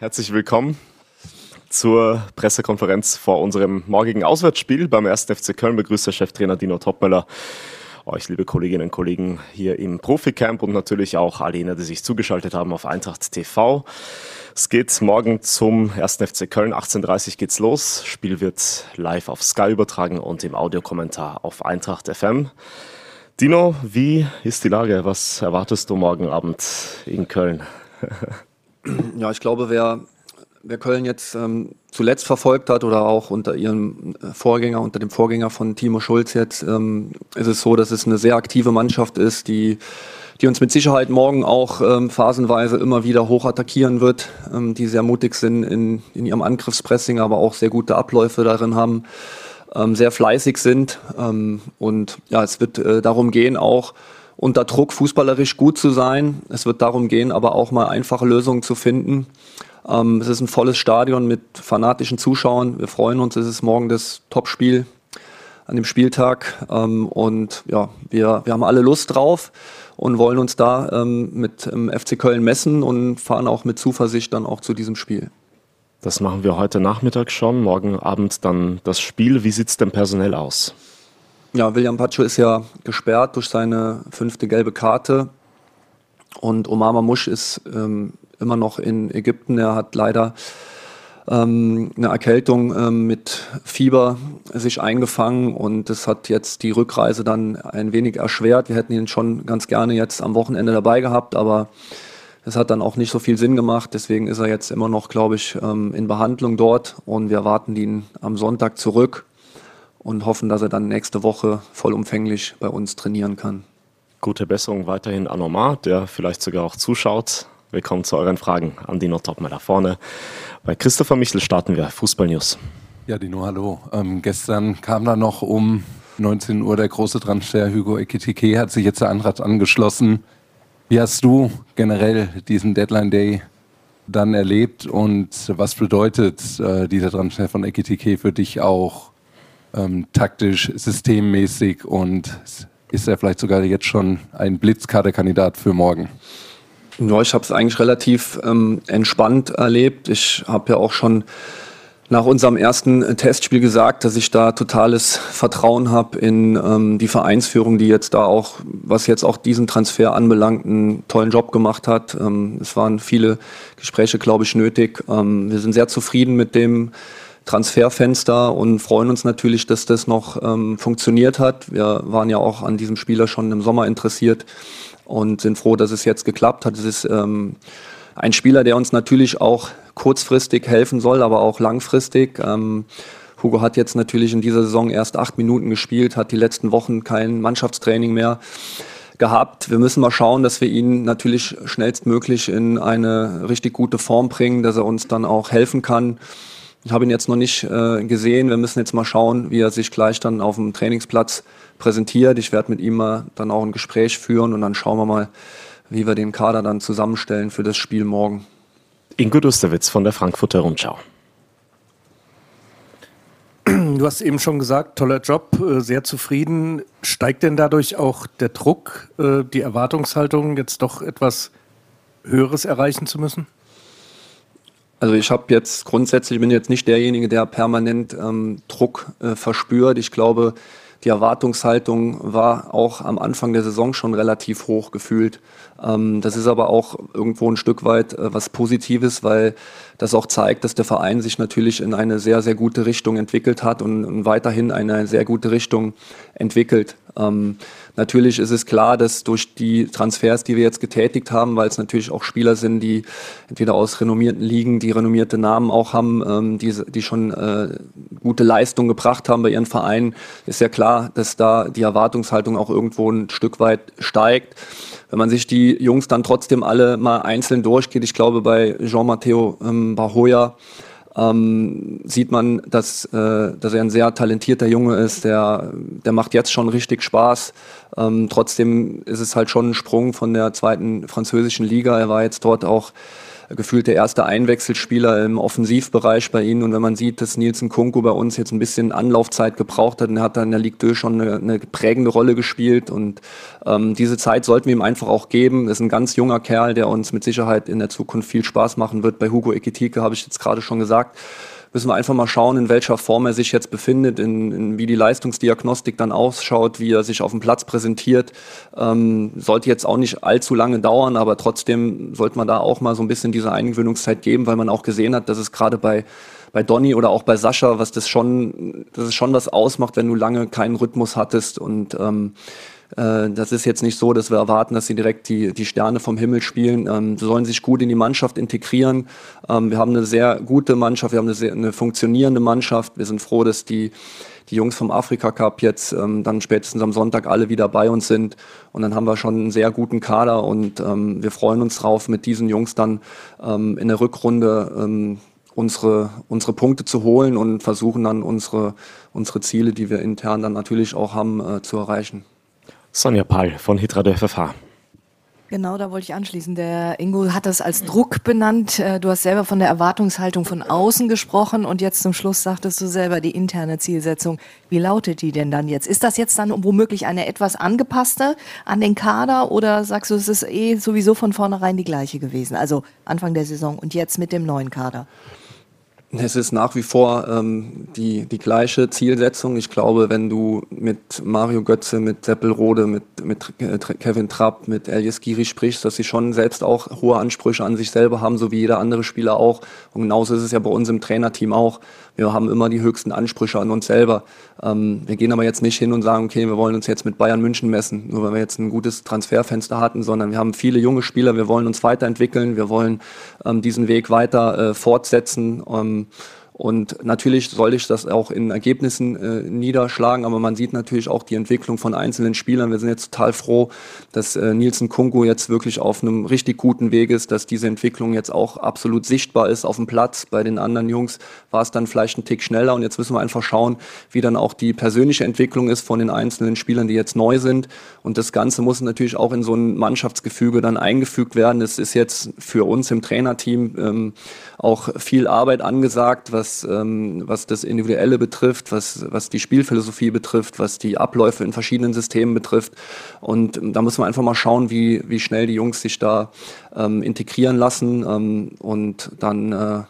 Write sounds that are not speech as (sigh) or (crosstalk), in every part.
Herzlich willkommen zur Pressekonferenz vor unserem morgigen Auswärtsspiel beim 1. FC Köln. Begrüßt der Cheftrainer Dino Topmöller euch, liebe Kolleginnen und Kollegen, hier im Proficamp und natürlich auch alle jene, die sich zugeschaltet haben auf Eintracht TV. Es geht morgen zum 1. FC Köln. 18.30 Uhr geht's los. Spiel wird live auf Sky übertragen und im Audiokommentar auf Eintracht FM. Dino, wie ist die Lage? Was erwartest du morgen Abend in Köln? (laughs) Ja, ich glaube, wer, wer Köln jetzt ähm, zuletzt verfolgt hat oder auch unter ihrem äh, Vorgänger, unter dem Vorgänger von Timo Schulz jetzt, ähm, ist es so, dass es eine sehr aktive Mannschaft ist, die, die uns mit Sicherheit morgen auch ähm, phasenweise immer wieder hoch attackieren wird, ähm, die sehr mutig sind in, in ihrem Angriffspressing, aber auch sehr gute Abläufe darin haben, ähm, sehr fleißig sind. Ähm, und ja, es wird äh, darum gehen, auch unter Druck fußballerisch gut zu sein. Es wird darum gehen, aber auch mal einfache Lösungen zu finden. Ähm, es ist ein volles Stadion mit fanatischen Zuschauern. Wir freuen uns, es ist morgen das Topspiel an dem Spieltag. Ähm, und ja, wir, wir haben alle Lust drauf und wollen uns da ähm, mit dem FC Köln messen und fahren auch mit Zuversicht dann auch zu diesem Spiel. Das machen wir heute Nachmittag schon, morgen Abend dann das Spiel. Wie sieht es denn personell aus? Ja, William Pacho ist ja gesperrt durch seine fünfte gelbe Karte. Und Omar Mamouche ist ähm, immer noch in Ägypten. Er hat leider ähm, eine Erkältung ähm, mit Fieber sich eingefangen und das hat jetzt die Rückreise dann ein wenig erschwert. Wir hätten ihn schon ganz gerne jetzt am Wochenende dabei gehabt, aber es hat dann auch nicht so viel Sinn gemacht. Deswegen ist er jetzt immer noch, glaube ich, ähm, in Behandlung dort und wir warten ihn am Sonntag zurück und hoffen, dass er dann nächste Woche vollumfänglich bei uns trainieren kann. Gute Besserung weiterhin an Omar, der vielleicht sogar auch zuschaut. Willkommen zu euren Fragen an Dino Topmer da vorne. Bei Christopher Michel starten wir Fußball News. Ja, Dino, hallo. Ähm, gestern kam da noch um 19 Uhr der große Transfer. Hugo Ekitike hat sich jetzt der Antrag angeschlossen. Wie hast du generell diesen Deadline Day dann erlebt und was bedeutet äh, dieser Transfer von Ekitike für dich auch ähm, taktisch, systemmäßig und ist er vielleicht sogar jetzt schon ein Blitzkaderkandidat für morgen? Ja, ich habe es eigentlich relativ ähm, entspannt erlebt. Ich habe ja auch schon nach unserem ersten Testspiel gesagt, dass ich da totales Vertrauen habe in ähm, die Vereinsführung, die jetzt da auch, was jetzt auch diesen Transfer anbelangt, einen tollen Job gemacht hat. Ähm, es waren viele Gespräche, glaube ich, nötig. Ähm, wir sind sehr zufrieden mit dem Transferfenster und freuen uns natürlich, dass das noch ähm, funktioniert hat. Wir waren ja auch an diesem Spieler schon im Sommer interessiert und sind froh, dass es jetzt geklappt hat. Es ist ähm, ein Spieler, der uns natürlich auch kurzfristig helfen soll, aber auch langfristig. Ähm, Hugo hat jetzt natürlich in dieser Saison erst acht Minuten gespielt, hat die letzten Wochen kein Mannschaftstraining mehr gehabt. Wir müssen mal schauen, dass wir ihn natürlich schnellstmöglich in eine richtig gute Form bringen, dass er uns dann auch helfen kann. Ich habe ihn jetzt noch nicht äh, gesehen. Wir müssen jetzt mal schauen, wie er sich gleich dann auf dem Trainingsplatz präsentiert. Ich werde mit ihm mal dann auch ein Gespräch führen und dann schauen wir mal, wie wir den Kader dann zusammenstellen für das Spiel morgen. Ingo Dusterwitz von der Frankfurter Rundschau. Du hast eben schon gesagt, toller Job, äh, sehr zufrieden. Steigt denn dadurch auch der Druck, äh, die Erwartungshaltung, jetzt doch etwas Höheres erreichen zu müssen? Also ich habe jetzt grundsätzlich, ich bin jetzt nicht derjenige, der permanent ähm, Druck äh, verspürt. Ich glaube, die Erwartungshaltung war auch am Anfang der Saison schon relativ hoch gefühlt. Ähm, das ist aber auch irgendwo ein Stück weit äh, was Positives, weil das auch zeigt, dass der Verein sich natürlich in eine sehr, sehr gute Richtung entwickelt hat und, weiterhin eine sehr gute Richtung entwickelt. Ähm, natürlich ist es klar, dass durch die Transfers, die wir jetzt getätigt haben, weil es natürlich auch Spieler sind, die entweder aus renommierten Ligen, die renommierte Namen auch haben, ähm, die, die schon äh, gute Leistung gebracht haben bei ihren Vereinen, ist ja klar, dass da die Erwartungshaltung auch irgendwo ein Stück weit steigt. Wenn man sich die Jungs dann trotzdem alle mal einzeln durchgeht, ich glaube bei Jean-Matteo ähm, Bahoya, ähm, sieht man, dass, äh, dass er ein sehr talentierter Junge ist. Der, der macht jetzt schon richtig Spaß. Ähm, trotzdem ist es halt schon ein Sprung von der zweiten französischen Liga. Er war jetzt dort auch gefühlt der erste Einwechselspieler im Offensivbereich bei ihnen. Und wenn man sieht, dass Nielsen Kunku bei uns jetzt ein bisschen Anlaufzeit gebraucht hat, er hat dann in der Ligue 2 schon eine, eine prägende Rolle gespielt. Und ähm, diese Zeit sollten wir ihm einfach auch geben. Das ist ein ganz junger Kerl, der uns mit Sicherheit in der Zukunft viel Spaß machen wird. Bei Hugo Ekitike habe ich jetzt gerade schon gesagt müssen wir einfach mal schauen, in welcher Form er sich jetzt befindet, in, in wie die Leistungsdiagnostik dann ausschaut, wie er sich auf dem Platz präsentiert. Ähm, sollte jetzt auch nicht allzu lange dauern, aber trotzdem sollte man da auch mal so ein bisschen diese Eingewöhnungszeit geben, weil man auch gesehen hat, dass es gerade bei bei Donny oder auch bei Sascha, was das schon, das ist schon was ausmacht, wenn du lange keinen Rhythmus hattest und ähm, äh, das ist jetzt nicht so, dass wir erwarten, dass sie direkt die, die Sterne vom Himmel spielen. Ähm, sie sollen sich gut in die Mannschaft integrieren. Ähm, wir haben eine sehr gute Mannschaft, wir haben eine, sehr, eine funktionierende Mannschaft. Wir sind froh, dass die, die Jungs vom Afrika Cup jetzt ähm, dann spätestens am Sonntag alle wieder bei uns sind. Und dann haben wir schon einen sehr guten Kader und wir freuen uns drauf, mit diesen Jungs dann in der Rückrunde unsere, unsere Punkte zu holen und versuchen dann unsere, unsere Ziele, die wir intern dann natürlich auch haben, äh, zu erreichen. Sonja Pahl von Hitra der FFH. Genau, da wollte ich anschließen. Der Ingo hat das als Druck benannt. Äh, du hast selber von der Erwartungshaltung von außen gesprochen und jetzt zum Schluss sagtest du selber die interne Zielsetzung. Wie lautet die denn dann jetzt? Ist das jetzt dann womöglich eine etwas angepasste an den Kader oder sagst du, es ist eh sowieso von vornherein die gleiche gewesen? Also Anfang der Saison und jetzt mit dem neuen Kader? Es ist nach wie vor ähm, die, die gleiche Zielsetzung. Ich glaube, wenn du mit Mario Götze, mit Seppelrode, mit, mit Kevin Trapp, mit Elias Giri sprichst, dass sie schon selbst auch hohe Ansprüche an sich selber haben, so wie jeder andere Spieler auch. Und genauso ist es ja bei uns im Trainerteam auch. Wir haben immer die höchsten Ansprüche an uns selber. Ähm, wir gehen aber jetzt nicht hin und sagen, okay, wir wollen uns jetzt mit Bayern München messen, nur weil wir jetzt ein gutes Transferfenster hatten, sondern wir haben viele junge Spieler, wir wollen uns weiterentwickeln, wir wollen ähm, diesen Weg weiter äh, fortsetzen. Ähm, und natürlich soll ich das auch in Ergebnissen äh, niederschlagen, aber man sieht natürlich auch die Entwicklung von einzelnen Spielern. Wir sind jetzt total froh, dass äh, Nielsen Kungu jetzt wirklich auf einem richtig guten Weg ist, dass diese Entwicklung jetzt auch absolut sichtbar ist auf dem Platz. Bei den anderen Jungs war es dann vielleicht ein Tick schneller und jetzt müssen wir einfach schauen, wie dann auch die persönliche Entwicklung ist von den einzelnen Spielern, die jetzt neu sind. Und das Ganze muss natürlich auch in so ein Mannschaftsgefüge dann eingefügt werden. Es ist jetzt für uns im Trainerteam ähm, auch viel Arbeit angesagt, was was, ähm, was das Individuelle betrifft, was, was die Spielphilosophie betrifft, was die Abläufe in verschiedenen Systemen betrifft. Und da muss man einfach mal schauen, wie, wie schnell die Jungs sich da ähm, integrieren lassen ähm, und dann äh,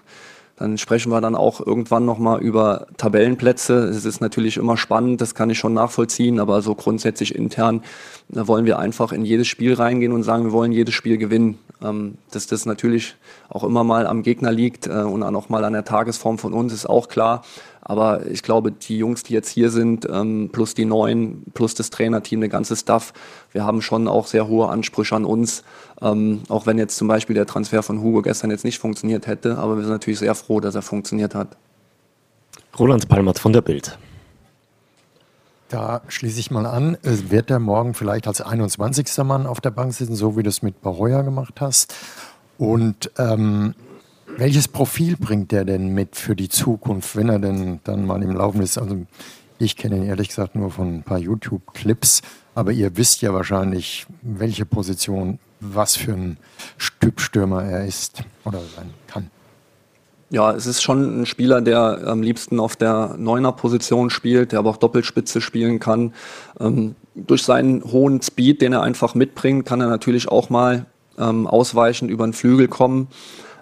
dann sprechen wir dann auch irgendwann nochmal über Tabellenplätze. Es ist natürlich immer spannend, das kann ich schon nachvollziehen, aber so grundsätzlich intern wollen wir einfach in jedes Spiel reingehen und sagen, wir wollen jedes Spiel gewinnen. Ähm, dass das natürlich auch immer mal am Gegner liegt äh, und auch mal an der Tagesform von uns, ist auch klar. Aber ich glaube, die Jungs, die jetzt hier sind, ähm, plus die Neuen, plus das Trainerteam, der ganze Staff, wir haben schon auch sehr hohe Ansprüche an uns. Ähm, auch wenn jetzt zum Beispiel der Transfer von Hugo gestern jetzt nicht funktioniert hätte, aber wir sind natürlich sehr froh, dass er funktioniert hat. Roland Palmert von der Bild. Da schließe ich mal an. Wird er morgen vielleicht als 21. Mann auf der Bank sitzen, so wie du es mit Baroya gemacht hast? Und ähm, welches Profil bringt der denn mit für die Zukunft, wenn er denn dann mal im Laufen ist? Also ich kenne ihn ehrlich gesagt nur von ein paar YouTube-Clips, aber ihr wisst ja wahrscheinlich, welche Position, was für ein Stübstürmer er ist oder sein kann. Ja, es ist schon ein Spieler, der am liebsten auf der Neuner-Position spielt, der aber auch Doppelspitze spielen kann. Ähm, durch seinen hohen Speed, den er einfach mitbringt, kann er natürlich auch mal ähm, ausweichend über den Flügel kommen.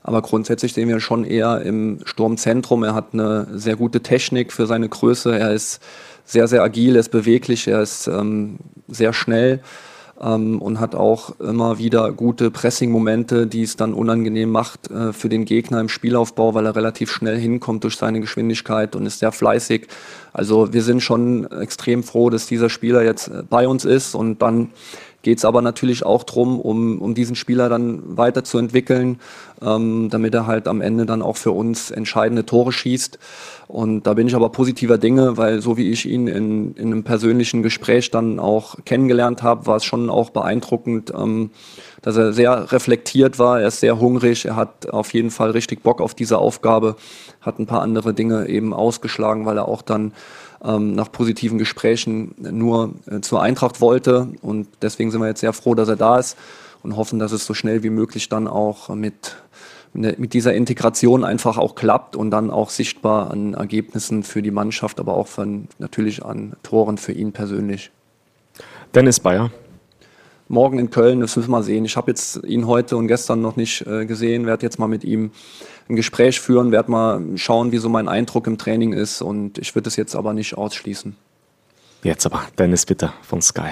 Aber grundsätzlich sehen wir schon eher im Sturmzentrum. Er hat eine sehr gute Technik für seine Größe. Er ist sehr, sehr agil, er ist beweglich, er ist ähm, sehr schnell ähm, und hat auch immer wieder gute Pressing-Momente, die es dann unangenehm macht äh, für den Gegner im Spielaufbau, weil er relativ schnell hinkommt durch seine Geschwindigkeit und ist sehr fleißig. Also wir sind schon extrem froh, dass dieser Spieler jetzt äh, bei uns ist und dann geht es aber natürlich auch darum, um, um diesen Spieler dann weiterzuentwickeln, ähm, damit er halt am Ende dann auch für uns entscheidende Tore schießt. Und da bin ich aber positiver Dinge, weil so wie ich ihn in, in einem persönlichen Gespräch dann auch kennengelernt habe, war es schon auch beeindruckend, ähm, dass er sehr reflektiert war, er ist sehr hungrig, er hat auf jeden Fall richtig Bock auf diese Aufgabe, hat ein paar andere Dinge eben ausgeschlagen, weil er auch dann ähm, nach positiven Gesprächen nur äh, zur Eintracht wollte. Und deswegen sind wir jetzt sehr froh, dass er da ist und hoffen, dass es so schnell wie möglich dann auch mit, mit dieser Integration einfach auch klappt und dann auch sichtbar an Ergebnissen für die Mannschaft, aber auch von, natürlich an Toren für ihn persönlich. Dennis Bayer. Morgen in Köln, das müssen wir mal sehen. Ich habe jetzt ihn heute und gestern noch nicht äh, gesehen, werde jetzt mal mit ihm ein Gespräch führen, werde mal schauen, wie so mein Eindruck im Training ist und ich würde es jetzt aber nicht ausschließen. Jetzt aber, Dennis bitte von Sky.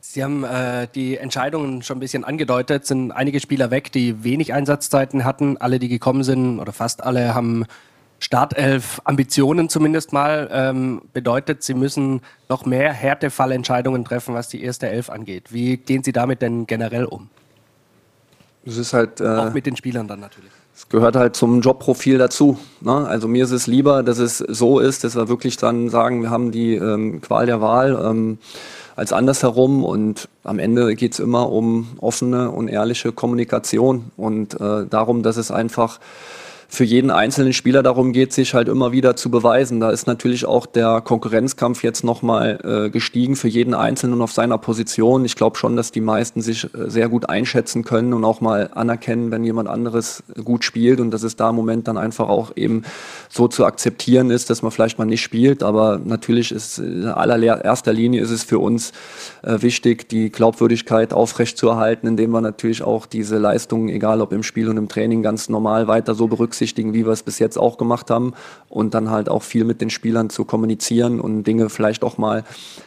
Sie haben äh, die Entscheidungen schon ein bisschen angedeutet. Sind einige Spieler weg, die wenig Einsatzzeiten hatten. Alle, die gekommen sind, oder fast alle, haben Startelf Ambitionen zumindest mal. Ähm, bedeutet, Sie müssen noch mehr Härtefallentscheidungen treffen, was die erste Elf angeht. Wie gehen Sie damit denn generell um? Es ist halt. Äh, Auch mit den Spielern dann natürlich. Es gehört halt zum Jobprofil dazu. Ne? Also mir ist es lieber, dass es so ist, dass wir wirklich dann sagen, wir haben die ähm, Qual der Wahl. Ähm, als andersherum. Und am Ende geht es immer um offene und ehrliche Kommunikation und äh, darum, dass es einfach für jeden einzelnen Spieler darum geht, sich halt immer wieder zu beweisen. Da ist natürlich auch der Konkurrenzkampf jetzt nochmal äh, gestiegen für jeden Einzelnen auf seiner Position. Ich glaube schon, dass die meisten sich äh, sehr gut einschätzen können und auch mal anerkennen, wenn jemand anderes gut spielt und dass es da im Moment dann einfach auch eben so zu akzeptieren ist, dass man vielleicht mal nicht spielt. Aber natürlich ist in allererster Linie ist es für uns äh, wichtig, die Glaubwürdigkeit aufrechtzuerhalten, indem wir natürlich auch diese Leistungen, egal ob im Spiel und im Training, ganz normal weiter so berücksichtigen berücksichtigen, wie wir es bis jetzt auch gemacht haben und dann halt auch viel mit den Spielern zu kommunizieren und Dinge vielleicht auch mal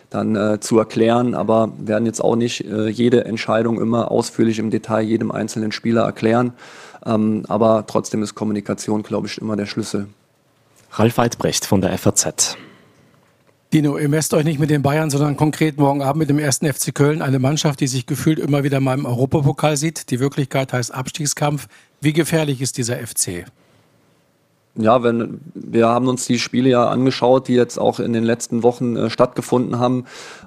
dann äh, zu erklären, aber werden jetzt auch nicht äh, jede Entscheidung immer ausführlich im Detail jedem einzelnen Spieler erklären. Ähm, aber trotzdem ist Kommunikation, glaube ich, immer der Schlüssel. Ralf Weidbrecht von der FAZ. Dino, ihr messt euch nicht mit den Bayern, sondern konkret morgen Abend mit dem ersten FC Köln. Eine Mannschaft, die sich gefühlt immer wieder mal im Europapokal sieht. Die Wirklichkeit heißt Abstiegskampf. Wie gefährlich ist dieser FC? Ja, wenn wir haben uns die Spiele ja angeschaut, die jetzt auch in den letzten Wochen äh, stattgefunden haben.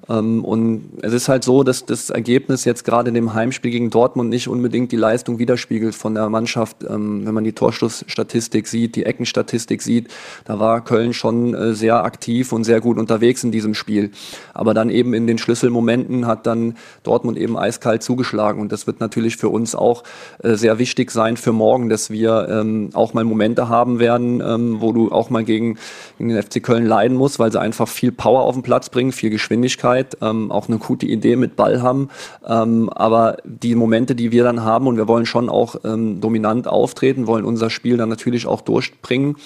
Ähm, und es ist halt so, dass das Ergebnis jetzt gerade in dem Heimspiel gegen Dortmund nicht unbedingt die Leistung widerspiegelt von der Mannschaft. Ähm, wenn man die Torschlussstatistik sieht, die Eckenstatistik sieht, da war Köln schon äh, sehr aktiv und sehr gut unterwegs in diesem Spiel. Aber dann eben in den Schlüsselmomenten hat dann Dortmund eben eiskalt zugeschlagen. Und das wird natürlich für uns auch äh, sehr wichtig sein für morgen, dass wir ähm, auch mal Momente haben werden, werden, ähm, wo du auch mal gegen, gegen, den FC Köln leiden musst, weil sie einfach viel Power auf den Platz bringen, viel Geschwindigkeit, ähm, auch eine gute Idee mit Ball haben. Ähm, aber die Momente, die wir dann haben, und wir wollen schon auch ähm, dominant auftreten, wollen unser Spiel dann natürlich auch durchbringen.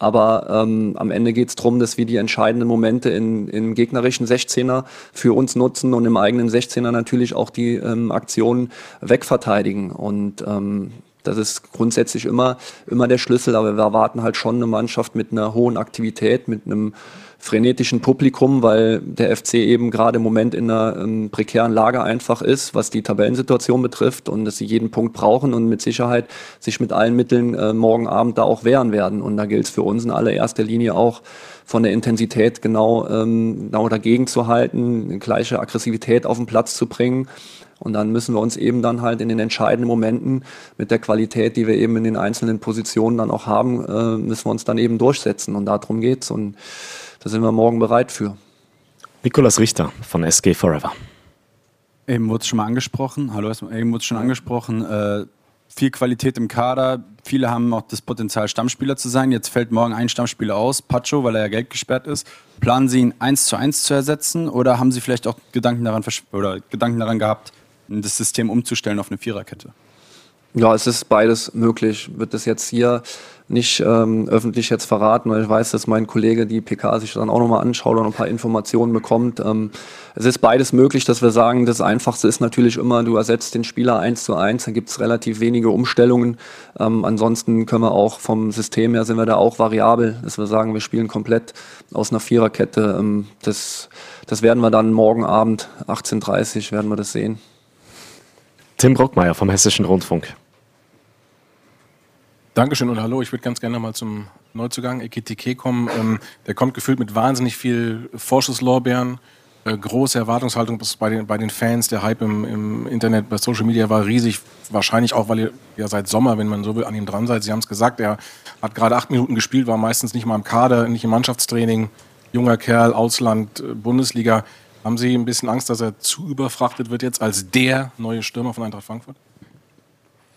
Aber ähm, am Ende geht es darum, dass wir die entscheidenden Momente in, im gegnerischen 16er für uns nutzen und im eigenen 16er natürlich auch die ähm, Aktionen wegverteidigen. Und ähm, das ist grundsätzlich immer, immer der Schlüssel, aber wir erwarten halt schon eine Mannschaft mit einer hohen Aktivität, mit einem frenetischen Publikum, weil der FC eben gerade im Moment in einer ähm, prekären Lage einfach ist, was die Tabellensituation betrifft und dass sie jeden Punkt brauchen und mit Sicherheit sich mit allen Mitteln äh, morgen Abend da auch wehren werden. Und da gilt es für uns in allererster Linie auch von der Intensität genau, ähm, genau dagegen zu halten, gleiche Aggressivität auf den Platz zu bringen und dann müssen wir uns eben dann halt in den entscheidenden Momenten mit der Qualität, die wir eben in den einzelnen Positionen dann auch haben, äh, müssen wir uns dann eben durchsetzen. Und darum geht's. Und da sind wir morgen bereit für. Nikolas Richter von SG Forever. Eben wurde es schon mal angesprochen. Hallo, eben wurde es schon angesprochen. Äh, viel Qualität im Kader. Viele haben auch das Potenzial, Stammspieler zu sein. Jetzt fällt morgen ein Stammspieler aus, Pacho, weil er ja Geld gesperrt ist. Planen Sie ihn eins zu eins zu ersetzen oder haben Sie vielleicht auch Gedanken daran, oder Gedanken daran gehabt, das System umzustellen auf eine Viererkette? Ja, es ist beides möglich. Wird das jetzt hier nicht ähm, öffentlich jetzt verraten, weil ich weiß, dass mein Kollege die PK sich dann auch nochmal anschaut und ein paar Informationen bekommt. Ähm, es ist beides möglich, dass wir sagen, das Einfachste ist natürlich immer, du ersetzt den Spieler eins zu eins, gibt es relativ wenige Umstellungen. Ähm, ansonsten können wir auch vom System her sind wir da auch variabel, dass wir sagen, wir spielen komplett aus einer Viererkette. Ähm, das, das werden wir dann morgen Abend, 18.30 Uhr, werden wir das sehen. Tim Brockmeier vom Hessischen Rundfunk. Dankeschön und hallo. Ich würde ganz gerne mal zum Neuzugang Ekitike kommen. Ähm, der kommt gefühlt mit wahnsinnig viel Vorschusslorbeeren, äh, große Erwartungshaltung bei den, bei den Fans. Der Hype im, im, Internet, bei Social Media war riesig. Wahrscheinlich auch, weil ihr ja seit Sommer, wenn man so will, an ihm dran seid. Sie haben es gesagt, er hat gerade acht Minuten gespielt, war meistens nicht mal im Kader, nicht im Mannschaftstraining. Junger Kerl, Ausland, äh, Bundesliga. Haben Sie ein bisschen Angst, dass er zu überfrachtet wird jetzt als der neue Stürmer von Eintracht Frankfurt?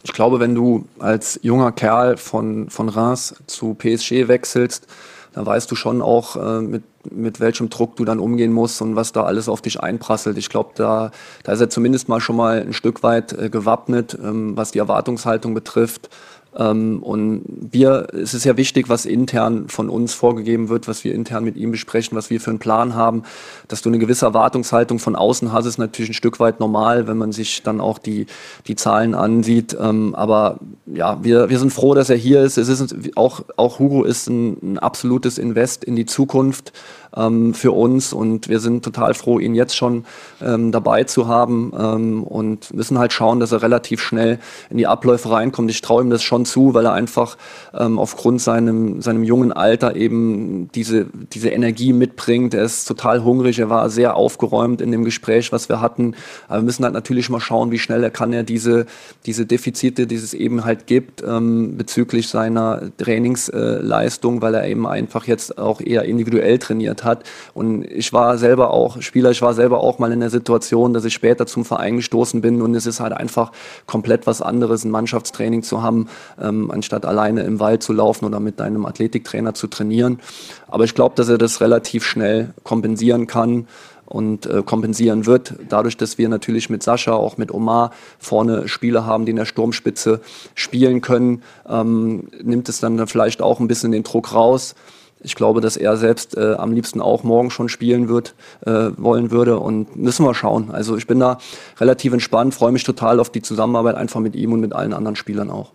ich glaube, wenn du als junger Kerl von, von Reims zu PSG wechselst, dann weißt du schon auch, äh, mit, mit welchem Druck du dann umgehen musst und was da alles auf dich einprasselt. Ich glaube, da, da ist er zumindest mal schon mal ein Stück weit äh, gewappnet, ähm, was die Erwartungshaltung betrifft. Ähm, und wir, es ist ja wichtig, was intern von uns vorgegeben wird, was wir intern mit ihm besprechen, was wir für einen Plan haben. Dass du eine gewisse Erwartungshaltung von außen hast, ist natürlich ein Stück weit normal, wenn man sich dann auch die, die Zahlen ansieht. Ähm, aber ja, wir, wir sind froh, dass er hier ist. Es ist auch, auch Hugo ist ein, ein absolutes Invest in die Zukunft ähm, für uns und wir sind total froh, ihn jetzt schon ähm, dabei zu haben ähm, und müssen halt schauen, dass er relativ schnell in die Abläufe reinkommt. Ich traue ihm das schon zu, weil er einfach ähm, aufgrund seinem, seinem jungen Alter eben diese, diese Energie mitbringt. Er ist total hungrig, er war sehr aufgeräumt in dem Gespräch, was wir hatten. Aber wir müssen halt natürlich mal schauen, wie schnell er kann er diese, diese Defizite, die es eben halt gibt, ähm, bezüglich seiner Trainingsleistung, weil er eben einfach jetzt auch eher individuell trainiert hat. Und ich war selber auch Spieler, ich war selber auch mal in der Situation, dass ich später zum Verein gestoßen bin und es ist halt einfach komplett was anderes, ein Mannschaftstraining zu haben, ähm, anstatt alleine im Wald zu laufen oder mit deinem Athletiktrainer zu trainieren. Aber ich glaube, dass er das relativ schnell kompensieren kann und äh, kompensieren wird. Dadurch, dass wir natürlich mit Sascha, auch mit Omar vorne Spieler haben, die in der Sturmspitze spielen können, ähm, nimmt es dann vielleicht auch ein bisschen den Druck raus. Ich glaube, dass er selbst äh, am liebsten auch morgen schon spielen wird, äh, wollen würde und müssen wir schauen. Also ich bin da relativ entspannt, freue mich total auf die Zusammenarbeit einfach mit ihm und mit allen anderen Spielern auch.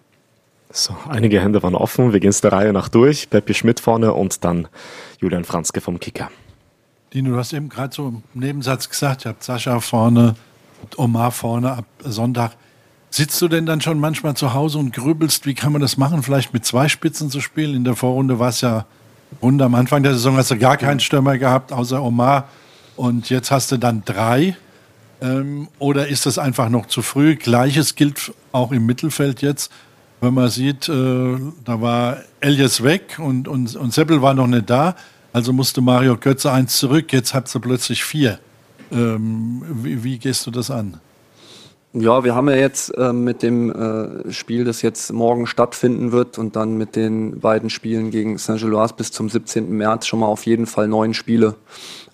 So, einige Hände waren offen. Wir gehen es der Reihe nach durch. Peppi Schmidt vorne und dann Julian Franzke vom Kicker. Dino, du hast eben gerade so im Nebensatz gesagt, ihr habt Sascha vorne, Omar vorne ab Sonntag. Sitzt du denn dann schon manchmal zu Hause und grübelst, wie kann man das machen, vielleicht mit zwei Spitzen zu spielen? In der Vorrunde war es ja und am Anfang der Saison hast du gar keinen Stürmer gehabt, außer Omar. Und jetzt hast du dann drei. Ähm, oder ist das einfach noch zu früh? Gleiches gilt auch im Mittelfeld jetzt. Wenn man sieht, äh, da war Elias weg und, und, und Seppel war noch nicht da. Also musste Mario Götze eins zurück. Jetzt hat sie plötzlich vier. Ähm, wie, wie gehst du das an? Ja, wir haben ja jetzt äh, mit dem äh, Spiel, das jetzt morgen stattfinden wird und dann mit den beiden Spielen gegen Saint-Gilloise bis zum 17. März schon mal auf jeden Fall neun Spiele.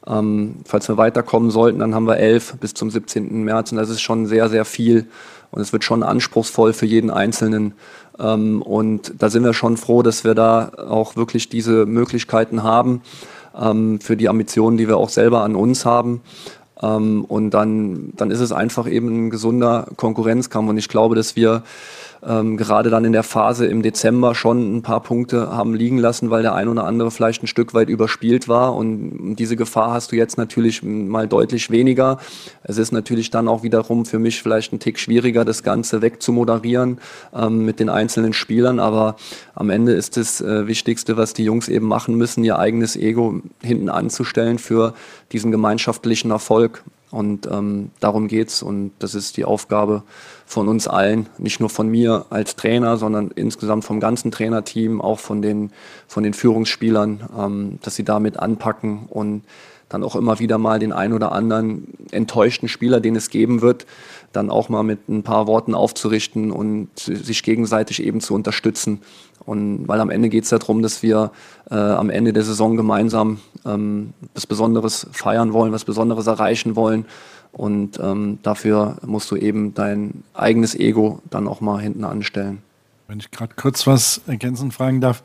Ähm, falls wir weiterkommen sollten, dann haben wir elf bis zum 17. März und das ist schon sehr, sehr viel und es wird schon anspruchsvoll für jeden Einzelnen. Ähm, und da sind wir schon froh, dass wir da auch wirklich diese Möglichkeiten haben ähm, für die Ambitionen, die wir auch selber an uns haben. Ähm, und dann, dann ist es einfach eben ein gesunder Konkurrenzkampf. Und ich glaube, dass wir ähm, gerade dann in der Phase im Dezember schon ein paar Punkte haben liegen lassen, weil der ein oder andere vielleicht ein Stück weit überspielt war. Und diese Gefahr hast du jetzt natürlich mal deutlich weniger. Es ist natürlich dann auch wiederum für mich vielleicht ein Tick schwieriger, das Ganze wegzumoderieren ähm, mit den einzelnen Spielern. Aber am Ende ist das äh, Wichtigste, was die Jungs eben machen müssen, ihr eigenes Ego hinten anzustellen für diesen gemeinschaftlichen Erfolg. Und ähm, darum geht's und das ist die Aufgabe von uns allen, nicht nur von mir als Trainer, sondern insgesamt vom ganzen Trainerteam, auch von den, von den Führungsspielern, ähm, dass sie damit anpacken und dann auch immer wieder mal den ein oder anderen enttäuschten Spieler, den es geben wird, dann auch mal mit ein paar Worten aufzurichten und sich gegenseitig eben zu unterstützen. Und weil am Ende geht es darum, dass wir äh, am Ende der Saison gemeinsam ähm, was Besonderes feiern wollen, was Besonderes erreichen wollen und ähm, dafür musst du eben dein eigenes Ego dann auch mal hinten anstellen. Wenn ich gerade kurz was ergänzend fragen darf.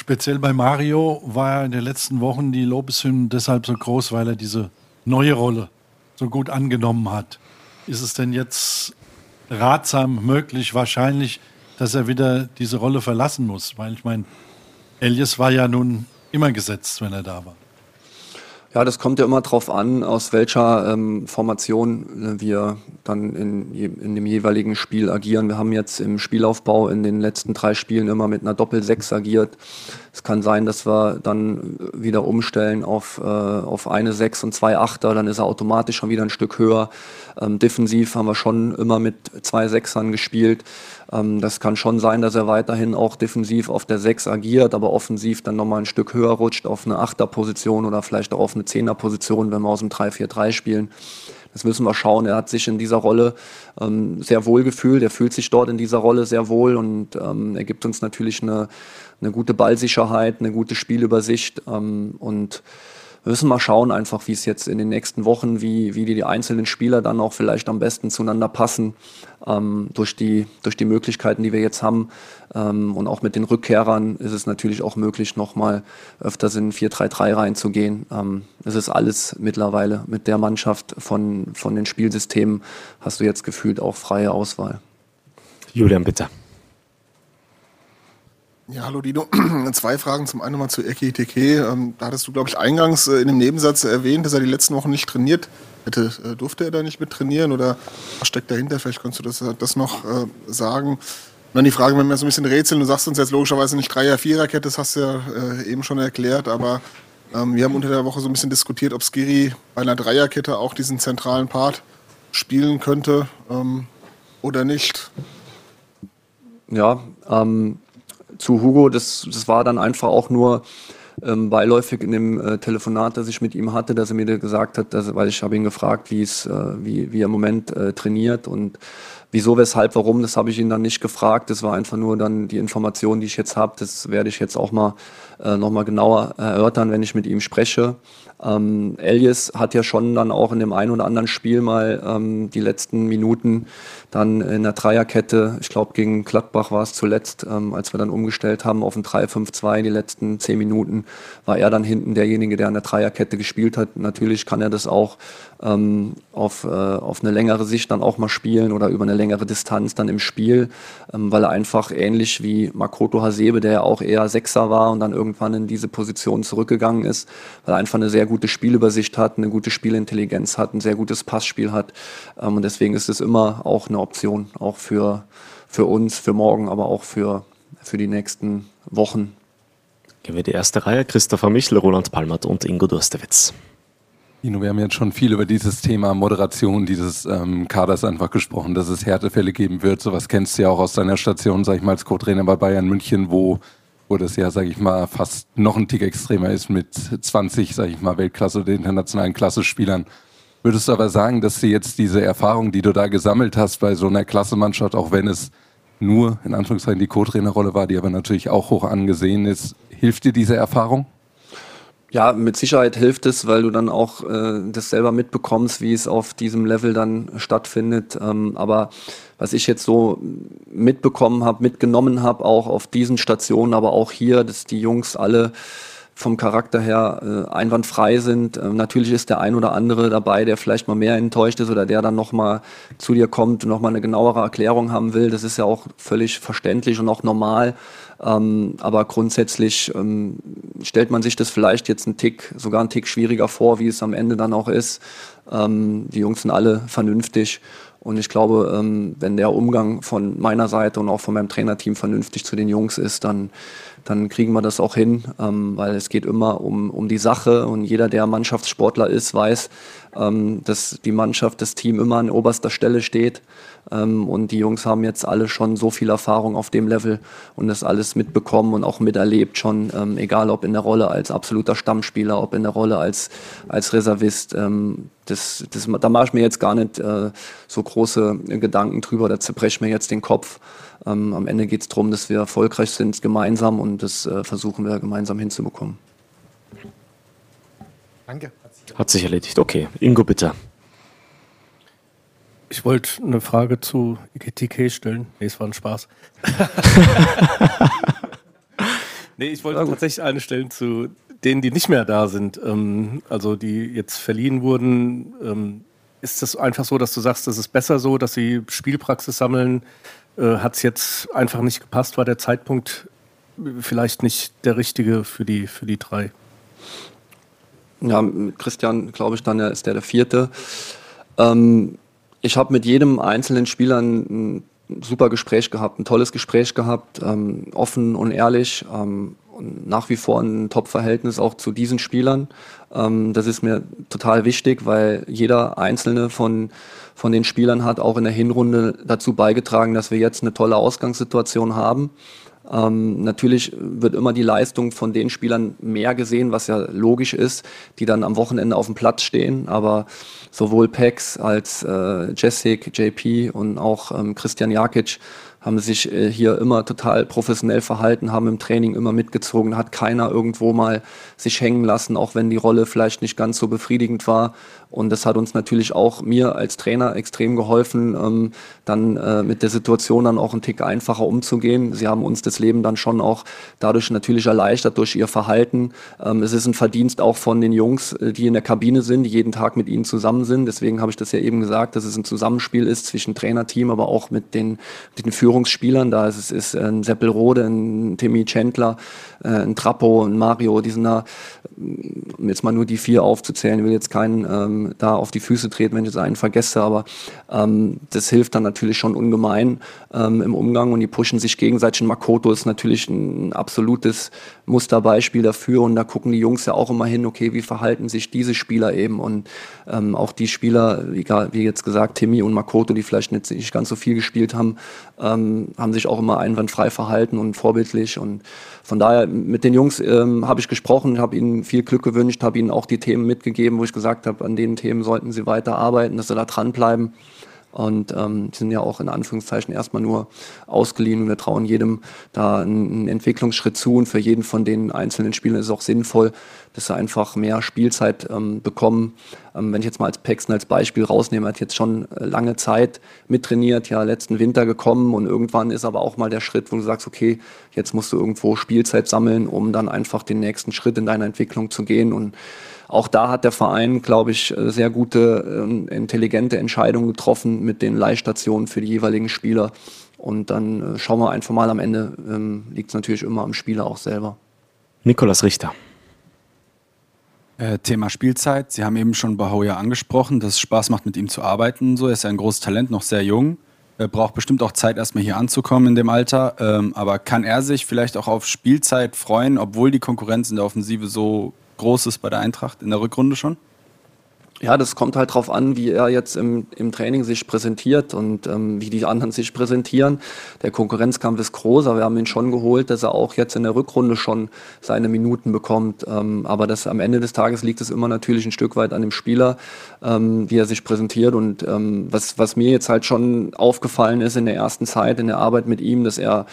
Speziell bei Mario war in den letzten Wochen die Lobeshymne deshalb so groß, weil er diese neue Rolle so gut angenommen hat. Ist es denn jetzt ratsam, möglich, wahrscheinlich, dass er wieder diese Rolle verlassen muss? Weil ich meine, Elias war ja nun immer gesetzt, wenn er da war. Ja, das kommt ja immer darauf an, aus welcher ähm, Formation äh, wir dann in, in dem jeweiligen Spiel agieren. Wir haben jetzt im Spielaufbau in den letzten drei Spielen immer mit einer Doppel-Sechs agiert. Es kann sein, dass wir dann wieder umstellen auf, äh, auf eine Sechs und zwei Achter, dann ist er automatisch schon wieder ein Stück höher. Ähm, defensiv haben wir schon immer mit zwei Sechsern gespielt. Ähm, das kann schon sein, dass er weiterhin auch defensiv auf der Sechs agiert, aber offensiv dann nochmal ein Stück höher rutscht auf eine Achterposition oder vielleicht auch auf eine Zehnerposition, wenn wir aus dem 3-4-3 spielen. Das müssen wir schauen. Er hat sich in dieser Rolle ähm, sehr wohl gefühlt. Er fühlt sich dort in dieser Rolle sehr wohl und ähm, er gibt uns natürlich eine, eine gute Ballsicherheit, eine gute Spielübersicht ähm, und wir müssen mal schauen einfach, wie es jetzt in den nächsten Wochen, wie, wie die, die einzelnen Spieler dann auch vielleicht am besten zueinander passen, ähm, durch, die, durch die Möglichkeiten, die wir jetzt haben. Ähm, und auch mit den Rückkehrern ist es natürlich auch möglich, nochmal öfters in 4-3-3 reinzugehen. Ähm, es ist alles mittlerweile mit der Mannschaft von, von den Spielsystemen, hast du jetzt gefühlt auch freie Auswahl. Julian, bitte. Ja, hallo Dino. (clears throat) Zwei Fragen. Zum einen mal zu Eki Teke. Ähm, da hattest du, glaube ich, eingangs äh, in dem Nebensatz erwähnt, dass er die letzten Wochen nicht trainiert hätte. Äh, durfte er da nicht mit trainieren oder was steckt dahinter? Vielleicht kannst du das, äh, das noch äh, sagen. Und dann die Frage, wenn wir so ein bisschen rätseln, du sagst uns jetzt logischerweise nicht Dreier-, Vierer-Kette, das hast du ja äh, eben schon erklärt, aber ähm, wir haben unter der Woche so ein bisschen diskutiert, ob Skiri bei einer Dreierkette auch diesen zentralen Part spielen könnte ähm, oder nicht. Ja, ähm, zu Hugo, das, das war dann einfach auch nur ähm, beiläufig in dem äh, Telefonat, das ich mit ihm hatte, dass er mir gesagt hat, dass, weil ich habe ihn gefragt, wie es, äh, wie, wie er im Moment äh, trainiert und wieso, weshalb, warum, das habe ich ihn dann nicht gefragt. Das war einfach nur dann die Information, die ich jetzt habe. Das werde ich jetzt auch mal äh, nochmal genauer erörtern, wenn ich mit ihm spreche. Ähm, Elias hat ja schon dann auch in dem einen oder anderen Spiel mal ähm, die letzten Minuten dann in der Dreierkette, ich glaube gegen Gladbach war es zuletzt, ähm, als wir dann umgestellt haben auf ein 3-5-2 die letzten zehn Minuten, war er dann hinten derjenige, der an der Dreierkette gespielt hat. Natürlich kann er das auch ähm, auf, äh, auf eine längere Sicht dann auch mal spielen oder über eine längere Distanz dann im Spiel, ähm, weil er einfach ähnlich wie Makoto Hasebe, der ja auch eher Sechser war und dann irgendwann in diese Position zurückgegangen ist, weil er einfach eine sehr gute Spielübersicht hat, eine gute Spielintelligenz hat, ein sehr gutes Passspiel hat. Ähm, und deswegen ist es immer auch eine Option, auch für, für uns, für morgen, aber auch für, für die nächsten Wochen. Gehen wir die erste Reihe. Christopher Michel, Roland Palmert und Ingo Durstewitz. Dino, wir haben jetzt schon viel über dieses Thema Moderation dieses ähm, Kaders einfach gesprochen, dass es Härtefälle geben wird. Sowas kennst du ja auch aus deiner Station, sag ich mal, als Co-Trainer bei Bayern München, wo, wo das ja, sag ich mal, fast noch ein Tick extremer ist mit 20, sag ich mal, Weltklasse oder internationalen Klassespielern. Würdest du aber sagen, dass du jetzt diese Erfahrung, die du da gesammelt hast bei so einer Klassemannschaft, auch wenn es nur in Anführungszeichen die Co-Trainerrolle war, die aber natürlich auch hoch angesehen ist, hilft dir diese Erfahrung? Ja, mit Sicherheit hilft es, weil du dann auch äh, das selber mitbekommst, wie es auf diesem Level dann stattfindet. Ähm, aber was ich jetzt so mitbekommen habe, mitgenommen habe, auch auf diesen Stationen, aber auch hier, dass die Jungs alle vom Charakter her äh, einwandfrei sind. Ähm, natürlich ist der ein oder andere dabei, der vielleicht mal mehr enttäuscht ist oder der dann nochmal zu dir kommt und nochmal eine genauere Erklärung haben will. Das ist ja auch völlig verständlich und auch normal. Ähm, aber grundsätzlich ähm, stellt man sich das vielleicht jetzt einen Tick, sogar einen Tick schwieriger vor, wie es am Ende dann auch ist. Ähm, die Jungs sind alle vernünftig. Und ich glaube, ähm, wenn der Umgang von meiner Seite und auch von meinem Trainerteam vernünftig zu den Jungs ist, dann dann kriegen wir das auch hin, ähm, weil es geht immer um, um die Sache. Und jeder, der Mannschaftssportler ist, weiß, ähm, dass die Mannschaft, das Team immer an oberster Stelle steht. Ähm, und die Jungs haben jetzt alle schon so viel Erfahrung auf dem Level und das alles mitbekommen und auch miterlebt schon, ähm, egal ob in der Rolle als absoluter Stammspieler, ob in der Rolle als, als Reservist. Ähm, das, das, da mache ich mir jetzt gar nicht äh, so große Gedanken drüber, da zerbreche mir jetzt den Kopf. Ähm, am Ende geht es darum, dass wir erfolgreich sind gemeinsam und das äh, versuchen wir gemeinsam hinzubekommen. Danke. Hat sich erledigt. Okay, Ingo, bitte. Ich wollte eine Frage zu IKTK stellen. Nee, es war ein Spaß. (laughs) nee, ich wollte tatsächlich eine stellen zu denen, die nicht mehr da sind. Ähm, also die jetzt verliehen wurden. Ähm, ist das einfach so, dass du sagst, es ist besser so, dass sie Spielpraxis sammeln, äh, hat es jetzt einfach nicht gepasst, war der Zeitpunkt vielleicht nicht der richtige für die, für die drei. Ja, mit Christian, glaube ich, dann ist der der vierte. Ähm, ich habe mit jedem einzelnen Spieler ein, ein, super Gespräch gehabt, ein tolles Gespräch gehabt, ähm, offen und ehrlich. Ähm, und nach wie vor ein Top-Verhältnis auch zu diesen Spielern. Ähm, das ist mir total wichtig, weil jeder einzelne von von den Spielern hat auch in der Hinrunde dazu beigetragen, dass wir jetzt eine tolle Ausgangssituation haben. Ähm, natürlich wird immer die Leistung von den Spielern mehr gesehen, was ja logisch ist, die dann am Wochenende auf dem Platz stehen. Aber sowohl Pex als äh, Jessic, JP und auch ähm, Christian Jakic haben sich äh, hier immer total professionell verhalten, haben im Training immer mitgezogen, hat keiner irgendwo mal sich hängen lassen, auch wenn die Rolle vielleicht nicht ganz so befriedigend war. Und das hat uns natürlich auch mir als Trainer extrem geholfen, ähm, dann äh, mit der Situation dann auch einen Tick einfacher umzugehen. Sie haben uns das Leben dann schon auch dadurch natürlich erleichtert durch ihr Verhalten. Ähm, es ist ein Verdienst auch von den Jungs, äh, die in der Kabine sind, die jeden Tag mit ihnen zusammen sind. Deswegen habe ich das ja eben gesagt, dass es ein Zusammenspiel ist zwischen Trainerteam, aber auch mit den, mit den Führungsspielern. Da ist es ist ein Seppelrode, ein Timmy Chandler, äh, ein Trappo, ein Mario, die sind da, um jetzt mal nur die vier aufzuzählen, ich will jetzt keinen ähm, da auf die Füße treten, wenn ich jetzt einen vergesse, aber ähm, das hilft dann natürlich schon ungemein ähm, im Umgang und die pushen sich gegenseitig. Makoto ist natürlich ein absolutes Musterbeispiel dafür. Und da gucken die Jungs ja auch immer hin, okay, wie verhalten sich diese Spieler eben? Und ähm, auch die Spieler, egal, wie jetzt gesagt, Timmy und Makoto, die vielleicht nicht, nicht ganz so viel gespielt haben, ähm, haben sich auch immer einwandfrei verhalten und vorbildlich. Und von daher, mit den Jungs ähm, habe ich gesprochen, habe ihnen viel Glück gewünscht, habe ihnen auch die Themen mitgegeben, wo ich gesagt habe, an den Themen sollten sie weiter arbeiten, dass sie da dranbleiben. Und ähm, sind ja auch in Anführungszeichen erstmal nur ausgeliehen und wir trauen jedem da einen Entwicklungsschritt zu und für jeden von den einzelnen Spielern ist es auch sinnvoll, dass sie einfach mehr Spielzeit ähm, bekommen. Ähm, wenn ich jetzt mal als Paxton als Beispiel rausnehme, hat jetzt schon äh, lange Zeit mittrainiert, ja letzten Winter gekommen und irgendwann ist aber auch mal der Schritt, wo du sagst, okay, jetzt musst du irgendwo Spielzeit sammeln, um dann einfach den nächsten Schritt in deiner Entwicklung zu gehen und auch da hat der Verein, glaube ich, äh, sehr gute, äh, intelligente Entscheidungen getroffen mit den Leihstationen für die jeweiligen Spieler. Und dann äh, schauen wir einfach mal am Ende, ähm, liegt es natürlich immer am Spieler auch selber. Nikolas Richter. Thema Spielzeit. Sie haben eben schon Bahoya angesprochen, dass es Spaß macht, mit ihm zu arbeiten. So, er ist ja ein großes Talent, noch sehr jung. Er braucht bestimmt auch Zeit, erstmal hier anzukommen in dem Alter. Ähm, aber kann er sich vielleicht auch auf Spielzeit freuen, obwohl die Konkurrenz in der Offensive so Großes bei der Eintracht in der Rückrunde schon? Ja, das kommt halt drauf an, wie er jetzt im, im Training sich präsentiert und ähm, wie die anderen sich präsentieren. Der Konkurrenzkampf ist groß, aber wir haben ihn schon geholt, dass er auch jetzt in der Rückrunde schon seine Minuten bekommt. Ähm, aber das am Ende des Tages liegt es immer natürlich ein Stück weit an dem Spieler, ähm, wie er sich präsentiert. Und ähm, was, was mir jetzt halt schon aufgefallen ist in der ersten Zeit, in der Arbeit mit ihm, dass er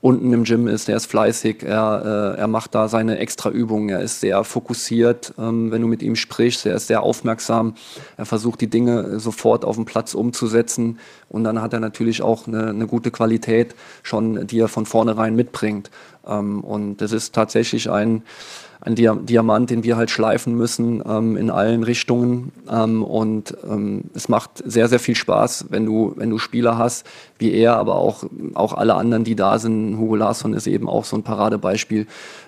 unten im Gym ist, der ist fleißig, er, äh, er macht da seine extra Übungen, er ist sehr fokussiert, ähm, wenn du mit ihm sprichst, er ist sehr aufmerksam, er versucht die Dinge sofort auf dem Platz umzusetzen und dann hat er natürlich auch eine, eine gute Qualität schon, die er von vornherein mitbringt. Ähm, und das ist tatsächlich ein, ein Diamant, den wir halt schleifen müssen ähm, in allen Richtungen. Ähm, und ähm, es macht sehr, sehr viel Spaß, wenn du, wenn du Spieler hast, wie er, aber auch, auch alle anderen, die da sind. Hugo Larsson ist eben auch so ein Paradebeispiel.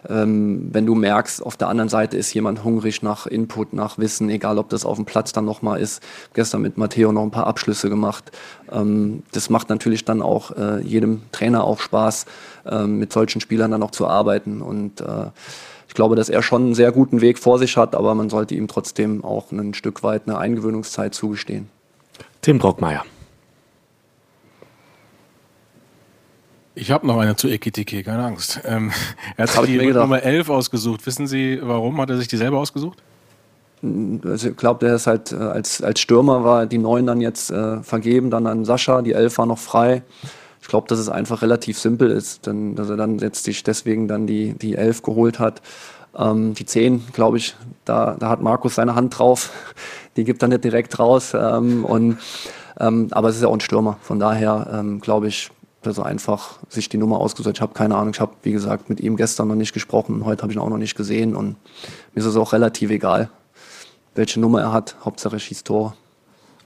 Ähm, wenn du merkst, auf der anderen Seite ist jemand hungrig nach Input, nach Wissen, egal ob das auf dem Platz dann nochmal ist. Gestern mit Matteo noch ein paar Abschlüsse gemacht. Ähm, das macht natürlich dann auch äh, jedem Trainer auch Spaß, äh, mit solchen Spielern dann auch zu arbeiten. Und äh, ich glaube, dass er schon einen sehr guten Weg vor sich hat, aber man sollte ihm trotzdem auch ein Stück weit eine Eingewöhnungszeit zugestehen. Tim Brockmeier. Ich habe noch eine zu Ekitike, keine Angst. Ähm, (laughs) er hat sich die Nummer 11 ausgesucht. Wissen Sie, warum hat er sich die selber ausgesucht? Also ich glaube, der ist halt äh, als, als Stürmer war die 9 dann jetzt äh, vergeben, dann an Sascha, die 11 war noch frei. Ich glaube, dass es einfach relativ simpel ist, denn, dass er dann jetzt sich deswegen dann die, die 11 geholt hat. Ähm, die 10, glaube ich, da, da hat Markus seine Hand drauf. (laughs) Die gibt er nicht direkt raus. Ähm, und, ähm, aber es ist ja auch ein Stürmer. Von daher ähm, glaube ich, dass er einfach sich die Nummer ausgesucht Ich habe keine Ahnung. Ich habe, wie gesagt, mit ihm gestern noch nicht gesprochen. Heute habe ich ihn auch noch nicht gesehen. Und mir ist es auch relativ egal, welche Nummer er hat. Hauptsache schießt Tor.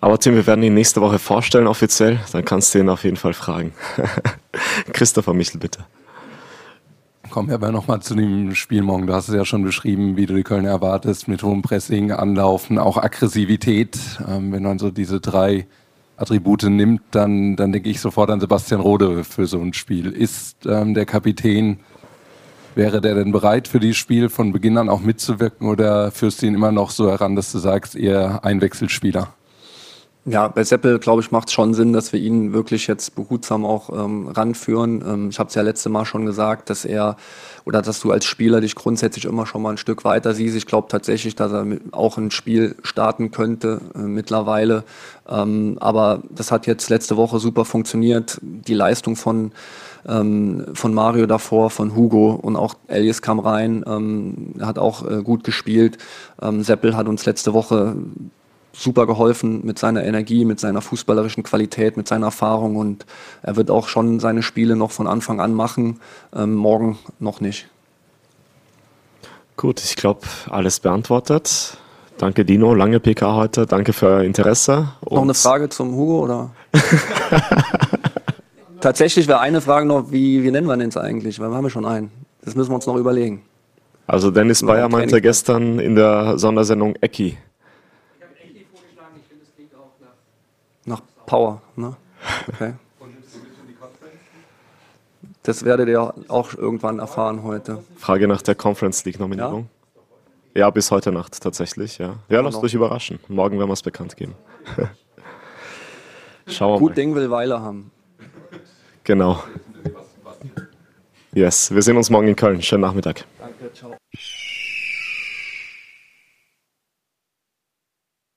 Aber Tim, wir werden ihn nächste Woche vorstellen offiziell. Dann kannst du ihn auf jeden Fall fragen. (laughs) Christopher Michel, bitte. Kommen wir aber nochmal zu dem Spiel morgen. Du hast es ja schon beschrieben, wie du die Köln erwartest, mit hohem Pressing, Anlaufen, auch Aggressivität. Ähm, wenn man so diese drei Attribute nimmt, dann, dann denke ich sofort an Sebastian Rode für so ein Spiel. Ist ähm, der Kapitän, wäre der denn bereit für dieses Spiel von Beginn an auch mitzuwirken oder führst du ihn immer noch so heran, dass du sagst, eher Einwechselspieler? Ja, bei Seppel, glaube ich, macht es schon Sinn, dass wir ihn wirklich jetzt behutsam auch ähm, ranführen. Ähm, ich habe es ja letzte Mal schon gesagt, dass er oder dass du als Spieler dich grundsätzlich immer schon mal ein Stück weiter siehst. Ich glaube tatsächlich, dass er auch ein Spiel starten könnte äh, mittlerweile. Ähm, aber das hat jetzt letzte Woche super funktioniert. Die Leistung von ähm, von Mario davor, von Hugo und auch Elias kam rein, ähm, hat auch äh, gut gespielt. Ähm, Seppel hat uns letzte Woche super geholfen mit seiner Energie, mit seiner fußballerischen Qualität, mit seiner Erfahrung und er wird auch schon seine Spiele noch von Anfang an machen. Ähm, morgen noch nicht. Gut, ich glaube, alles beantwortet. Danke Dino, lange PK heute. Danke für euer Interesse. noch eine Frage zum Hugo oder? (laughs) Tatsächlich wäre eine Frage noch, wie, wie nennen wir den jetzt eigentlich? Weil wir haben ja schon einen. Das müssen wir uns noch überlegen. Also Dennis Bayer meinte gestern in der Sondersendung Ecki. Nach Power, ne? Okay. Das werdet ihr auch irgendwann erfahren heute. Frage nach der Conference League Nominierung. Ja, ja bis heute Nacht tatsächlich, ja. Ja, lasst euch überraschen. Morgen werden wir es bekannt geben. (laughs) Schauen wir Gut mal. Ding will Weiler haben. Genau. Yes, wir sehen uns morgen in Köln. Schönen Nachmittag. Danke, ciao.